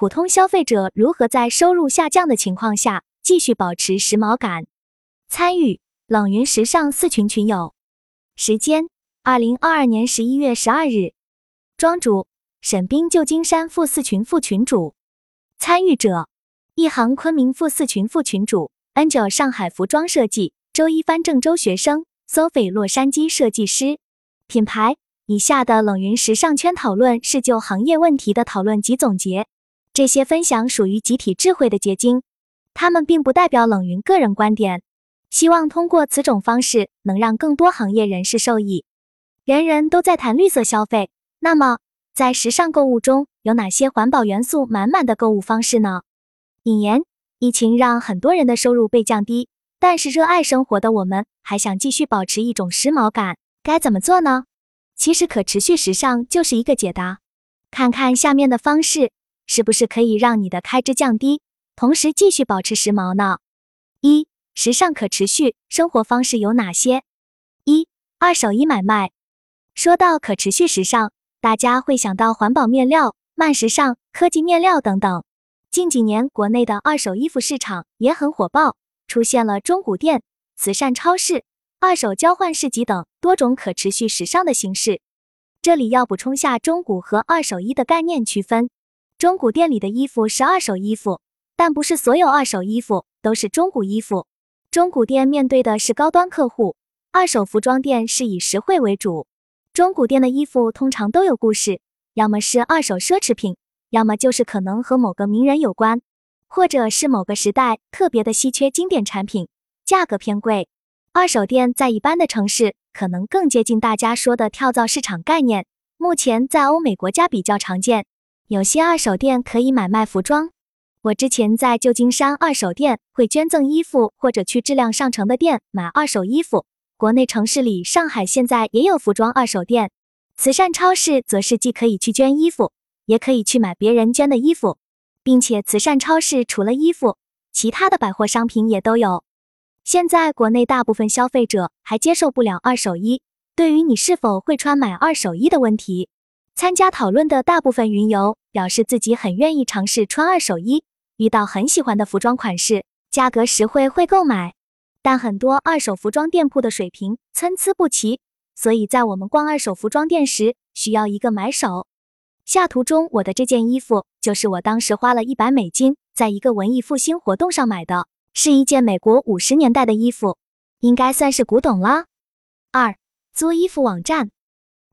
普通消费者如何在收入下降的情况下继续保持时髦感？参与冷云时尚四群群友，时间：二零二二年十一月十二日。庄主：沈冰，旧金山负四群副群主。参与者：一行昆明负四群副群主，Angel 上海服装设计，周一帆郑州学生，Sophie 洛杉矶设计师。品牌：以下的冷云时尚圈讨论是就行业问题的讨论及总结。这些分享属于集体智慧的结晶，他们并不代表冷云个人观点。希望通过此种方式，能让更多行业人士受益。人人都在谈绿色消费，那么在时尚购物中有哪些环保元素满满的购物方式呢？引言：疫情让很多人的收入被降低，但是热爱生活的我们还想继续保持一种时髦感，该怎么做呢？其实可持续时尚就是一个解答。看看下面的方式。是不是可以让你的开支降低，同时继续保持时髦呢？一、时尚可持续生活方式有哪些？一、二手衣买卖。说到可持续时尚，大家会想到环保面料、慢时尚、科技面料等等。近几年，国内的二手衣服市场也很火爆，出现了中古店、慈善超市、二手交换市集等多种可持续时尚的形式。这里要补充下中古和二手衣的概念区分。中古店里的衣服是二手衣服，但不是所有二手衣服都是中古衣服。中古店面对的是高端客户，二手服装店是以实惠为主。中古店的衣服通常都有故事，要么是二手奢侈品，要么就是可能和某个名人有关，或者是某个时代特别的稀缺经典产品，价格偏贵。二手店在一般的城市可能更接近大家说的跳蚤市场概念，目前在欧美国家比较常见。有些二手店可以买卖服装，我之前在旧金山二手店会捐赠衣服，或者去质量上乘的店买二手衣服。国内城市里，上海现在也有服装二手店。慈善超市则是既可以去捐衣服，也可以去买别人捐的衣服，并且慈善超市除了衣服，其他的百货商品也都有。现在国内大部分消费者还接受不了二手衣，对于你是否会穿买二手衣的问题。参加讨论的大部分云游表示自己很愿意尝试穿二手衣，遇到很喜欢的服装款式，价格实惠会购买。但很多二手服装店铺的水平参差不齐，所以在我们逛二手服装店时需要一个买手。下图中我的这件衣服就是我当时花了一百美金，在一个文艺复兴活动上买的，是一件美国五十年代的衣服，应该算是古董了。二、租衣服网站，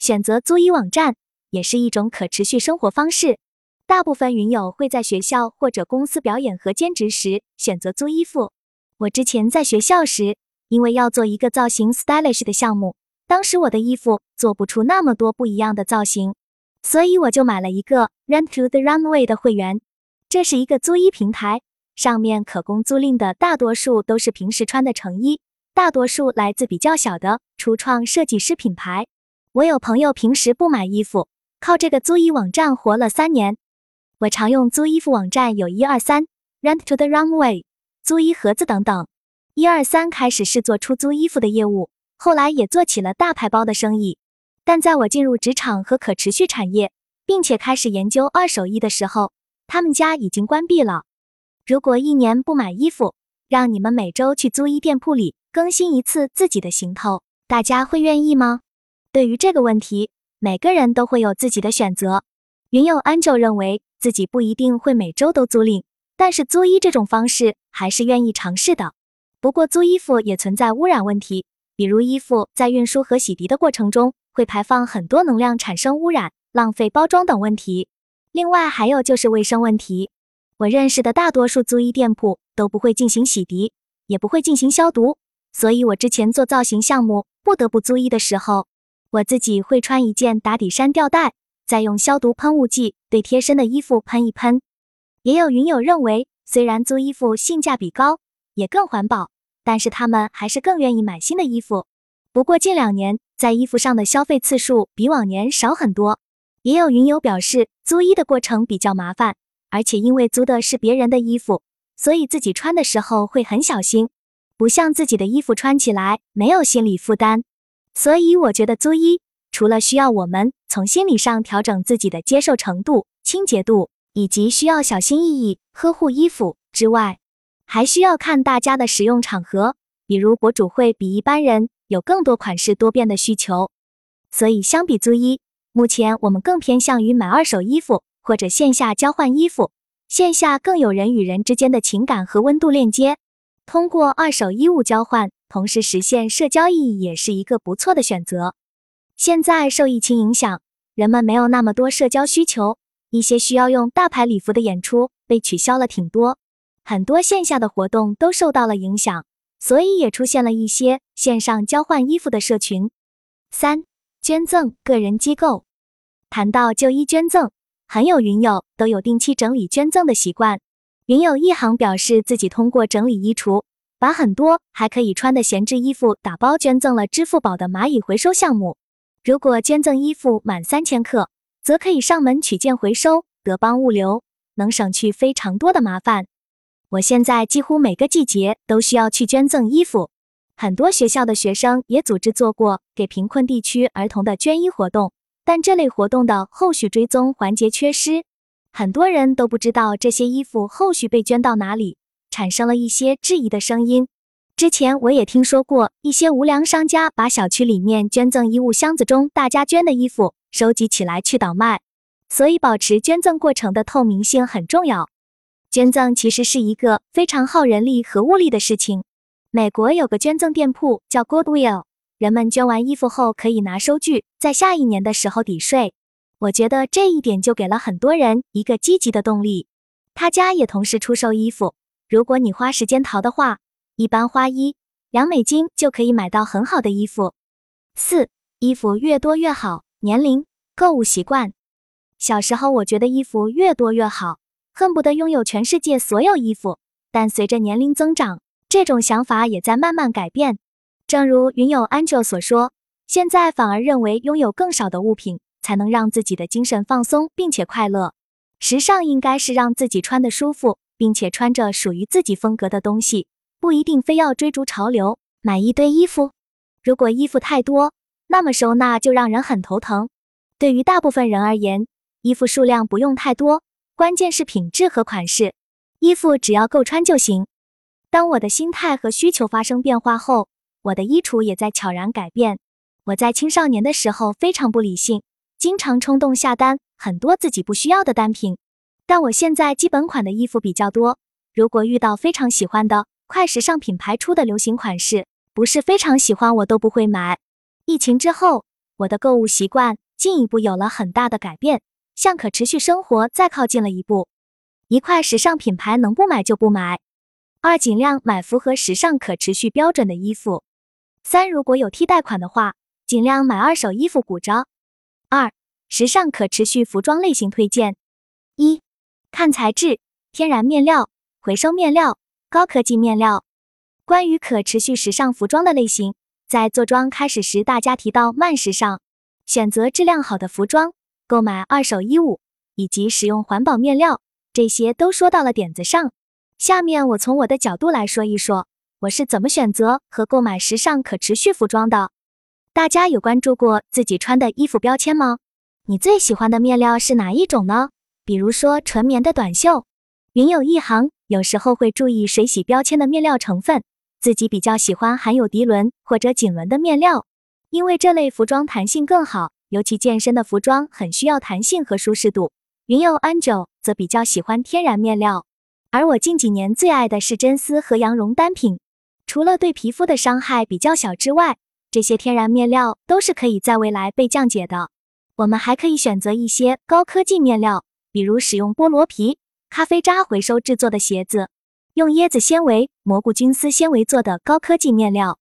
选择租衣网站。也是一种可持续生活方式。大部分云友会在学校或者公司表演和兼职时选择租衣服。我之前在学校时，因为要做一个造型 stylish 的项目，当时我的衣服做不出那么多不一样的造型，所以我就买了一个 Rent to the Runway 的会员。这是一个租衣平台，上面可供租赁的大多数都是平时穿的成衣，大多数来自比较小的初创设计师品牌。我有朋友平时不买衣服。靠这个租衣网站活了三年。我常用租衣服网站有一二三，Rent to the Runway，租衣盒子等等。一二三开始是做出租衣服的业务，后来也做起了大牌包的生意。但在我进入职场和可持续产业，并且开始研究二手衣的时候，他们家已经关闭了。如果一年不买衣服，让你们每周去租衣店铺里更新一次自己的行头，大家会愿意吗？对于这个问题。每个人都会有自己的选择。云友 Angel 认为自己不一定会每周都租赁，但是租衣这种方式还是愿意尝试的。不过租衣服也存在污染问题，比如衣服在运输和洗涤的过程中会排放很多能量，产生污染、浪费包装等问题。另外还有就是卫生问题。我认识的大多数租衣店铺都不会进行洗涤，也不会进行消毒，所以我之前做造型项目不得不租衣的时候。我自己会穿一件打底衫吊带，再用消毒喷雾剂对贴身的衣服喷一喷。也有云友认为，虽然租衣服性价比高，也更环保，但是他们还是更愿意买新的衣服。不过近两年在衣服上的消费次数比往年少很多。也有云友表示，租衣的过程比较麻烦，而且因为租的是别人的衣服，所以自己穿的时候会很小心，不像自己的衣服穿起来没有心理负担。所以我觉得租衣除了需要我们从心理上调整自己的接受程度、清洁度，以及需要小心翼翼呵护衣服之外，还需要看大家的使用场合，比如博主会比一般人有更多款式多变的需求，所以相比租衣，目前我们更偏向于买二手衣服或者线下交换衣服，线下更有人与人之间的情感和温度链接，通过二手衣物交换，同时实现社交意义也是一个不错的选择。现在受疫情影响，人们没有那么多社交需求，一些需要用大牌礼服的演出被取消了挺多，很多线下的活动都受到了影响，所以也出现了一些线上交换衣服的社群。三、捐赠个人机构。谈到旧衣捐赠，很有云友都有定期整理捐赠的习惯。云友一行表示，自己通过整理衣橱，把很多还可以穿的闲置衣服打包捐赠了支付宝的蚂蚁回收项目。如果捐赠衣服满三千克，则可以上门取件回收，德邦物流，能省去非常多的麻烦。我现在几乎每个季节都需要去捐赠衣服，很多学校的学生也组织做过给贫困地区儿童的捐衣活动，但这类活动的后续追踪环节缺失，很多人都不知道这些衣服后续被捐到哪里，产生了一些质疑的声音。之前我也听说过一些无良商家把小区里面捐赠衣物箱子中大家捐的衣服收集起来去倒卖，所以保持捐赠过程的透明性很重要。捐赠其实是一个非常耗人力和物力的事情。美国有个捐赠店铺叫 Goodwill，人们捐完衣服后可以拿收据，在下一年的时候抵税。我觉得这一点就给了很多人一个积极的动力。他家也同时出售衣服，如果你花时间淘的话。一般花一两美金就可以买到很好的衣服。四，衣服越多越好。年龄、购物习惯。小时候我觉得衣服越多越好，恨不得拥有全世界所有衣服。但随着年龄增长，这种想法也在慢慢改变。正如云友 Angel 所说，现在反而认为拥有更少的物品才能让自己的精神放松并且快乐。时尚应该是让自己穿的舒服，并且穿着属于自己风格的东西。不一定非要追逐潮流，买一堆衣服。如果衣服太多，那么收纳就让人很头疼。对于大部分人而言，衣服数量不用太多，关键是品质和款式。衣服只要够穿就行。当我的心态和需求发生变化后，我的衣橱也在悄然改变。我在青少年的时候非常不理性，经常冲动下单很多自己不需要的单品。但我现在基本款的衣服比较多，如果遇到非常喜欢的。快时尚品牌出的流行款式，不是非常喜欢，我都不会买。疫情之后，我的购物习惯进一步有了很大的改变，向可持续生活再靠近了一步。一块时尚品牌能不买就不买。二，尽量买符合时尚可持续标准的衣服。三，如果有替代款的话，尽量买二手衣服鼓着。二，时尚可持续服装类型推荐：一，看材质，天然面料、回收面料。高科技面料。关于可持续时尚服装的类型，在做装开始时，大家提到慢时尚，选择质量好的服装，购买二手衣物，以及使用环保面料，这些都说到了点子上。下面我从我的角度来说一说，我是怎么选择和购买时尚可持续服装的。大家有关注过自己穿的衣服标签吗？你最喜欢的面料是哪一种呢？比如说纯棉的短袖。云有一行。有时候会注意水洗标签的面料成分，自己比较喜欢含有涤纶或者锦纶的面料，因为这类服装弹性更好，尤其健身的服装很需要弹性和舒适度。云有 Angel 则比较喜欢天然面料，而我近几年最爱的是真丝和羊绒单品，除了对皮肤的伤害比较小之外，这些天然面料都是可以在未来被降解的。我们还可以选择一些高科技面料，比如使用菠萝皮。咖啡渣回收制作的鞋子，用椰子纤维、蘑菇菌丝纤维做的高科技面料。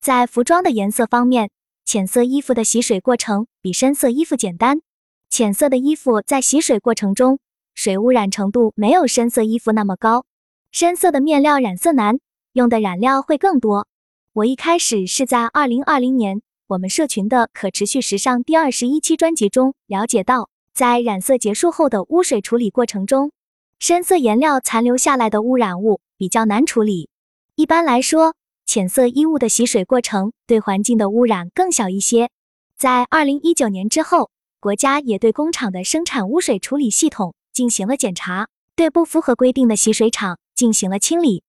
在服装的颜色方面，浅色衣服的洗水过程比深色衣服简单。浅色的衣服在洗水过程中，水污染程度没有深色衣服那么高。深色的面料染色难，用的染料会更多。我一开始是在二零二零年我们社群的可持续时尚第二十一期专辑中了解到，在染色结束后的污水处理过程中。深色颜料残留下来的污染物比较难处理。一般来说，浅色衣物的洗水过程对环境的污染更小一些。在二零一九年之后，国家也对工厂的生产污水处理系统进行了检查，对不符合规定的洗水厂进行了清理。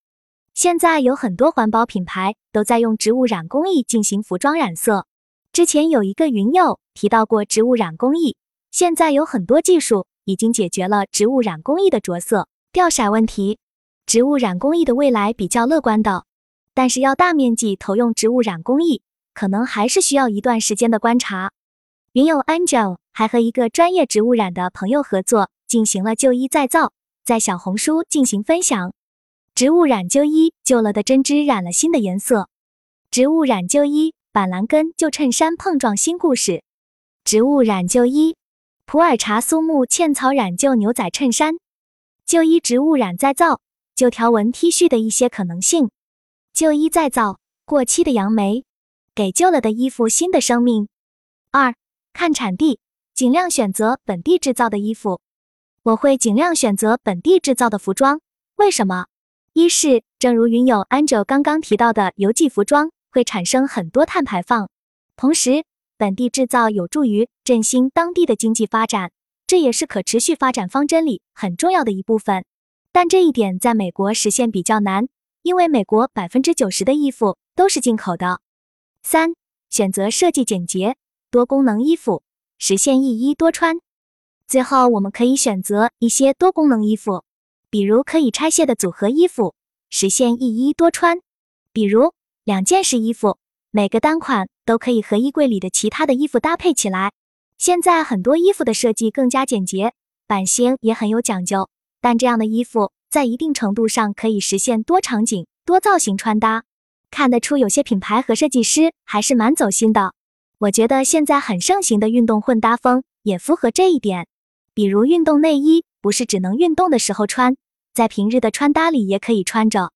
现在有很多环保品牌都在用植物染工艺进行服装染色。之前有一个云友提到过植物染工艺，现在有很多技术已经解决了植物染工艺的着色、掉色问题。植物染工艺的未来比较乐观的，但是要大面积投用植物染工艺，可能还是需要一段时间的观察。云友 Angel 还和一个专业植物染的朋友合作，进行了旧衣再造，在小红书进行分享。植物染旧衣，旧了的针织染了新的颜色。植物染旧衣。板蓝根旧衬衫碰撞新故事，植物染旧衣，普洱茶苏木茜草染旧牛仔衬衫，旧衣植物染再造，旧条纹 T 恤的一些可能性，旧衣再造，过期的杨梅，给旧了的衣服新的生命。二，看产地，尽量选择本地制造的衣服。我会尽量选择本地制造的服装，为什么？一是正如云友 Angel 刚刚提到的，邮寄服装。会产生很多碳排放，同时本地制造有助于振兴当地的经济发展，这也是可持续发展方针里很重要的一部分。但这一点在美国实现比较难，因为美国百分之九十的衣服都是进口的。三、选择设计简洁、多功能衣服，实现一衣多穿。最后，我们可以选择一些多功能衣服，比如可以拆卸的组合衣服，实现一衣多穿。比如。两件式衣服，每个单款都可以和衣柜里的其他的衣服搭配起来。现在很多衣服的设计更加简洁，版型也很有讲究，但这样的衣服在一定程度上可以实现多场景、多造型穿搭。看得出有些品牌和设计师还是蛮走心的。我觉得现在很盛行的运动混搭风也符合这一点，比如运动内衣不是只能运动的时候穿，在平日的穿搭里也可以穿着。